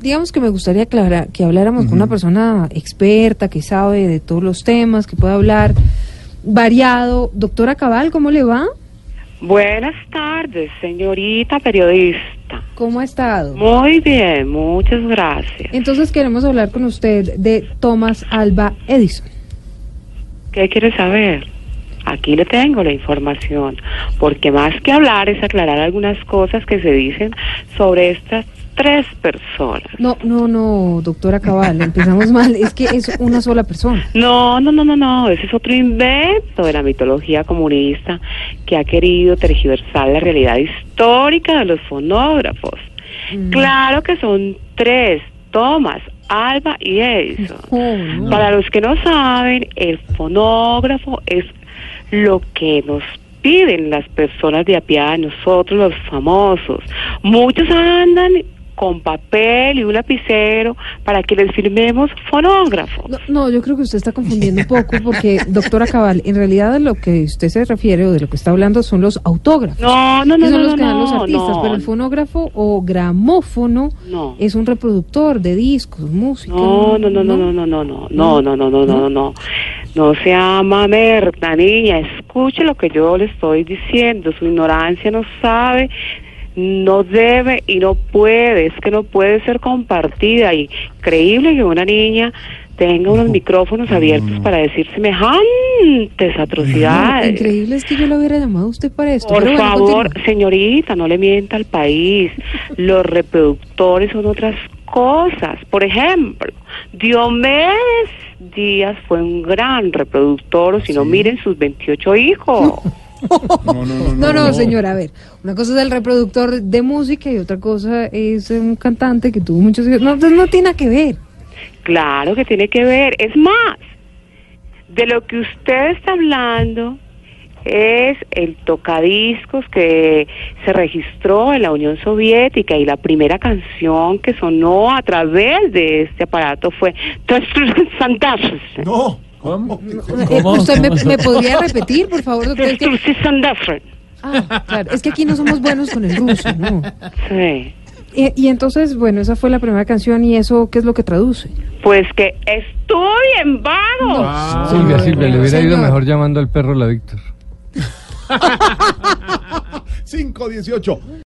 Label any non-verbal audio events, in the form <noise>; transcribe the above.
Digamos que me gustaría aclarar, que habláramos con una persona experta, que sabe de todos los temas, que pueda hablar variado. Doctora Cabal, ¿cómo le va? Buenas tardes, señorita periodista. ¿Cómo ha estado? Muy bien, muchas gracias. Entonces queremos hablar con usted de Thomas Alba Edison. ¿Qué quiere saber? Aquí le tengo la información, porque más que hablar es aclarar algunas cosas que se dicen sobre estas tres personas. No, no, no, doctora Cabal, empezamos mal. Es que es una sola persona. No, no, no, no, no, ese es otro invento de la mitología comunista que ha querido tergiversar la realidad histórica de los fonógrafos. Claro que son tres, Thomas, Alba y Edison. Oh, no. Para los que no saben, el fonógrafo es lo que nos piden las personas de a pie, a nosotros los famosos. Muchos andan con papel y un lapicero para que les firmemos fonógrafos. No, no, yo creo que usted está confundiendo un poco porque, doctora Cabal, en realidad lo que usted se refiere o de lo que está hablando son los autógrafos. No, no, que no, son no, los que dan los no, artistas, no. pero el fonógrafo o gramófono No. es un reproductor de discos, música. No, no, no, no, no, no, no, no, no, no, no, no, no, no. No se llama merda, niña. Escuche lo que yo le estoy diciendo. Su ignorancia no sabe, no debe y no puede. Es que no puede ser compartida. Y creíble que una niña tenga unos micrófonos abiertos para decir semejantes atrocidades. Increíble es que yo lo hubiera llamado a usted para esto. Por bueno, favor, continúe. señorita, no le mienta al país. Los reproductores son otras cosas. Por ejemplo, Diomedes Díaz fue un gran reproductor, o si no, miren sus 28 hijos. No, no, señora, a ver, una cosa es el reproductor de música y otra cosa es un cantante que tuvo muchos hijos. No, no tiene que ver. Claro que tiene que ver. Es más, de lo que usted está hablando es el tocadiscos que se registró en la Unión Soviética y la primera canción que sonó a través de este aparato fue. No. ¿Cómo? Eh, ¿Usted me, me podría repetir, por favor, doctor? Es que- ah, claro, es que aquí no somos buenos con el ruso, ¿no? Sí. Y, y entonces, bueno, esa fue la primera canción y eso, ¿qué es lo que traduce? Pues que estudien, vagos. Silvia, Silvia, le hubiera ido mejor llamando al perro la Víctor. <laughs> 518.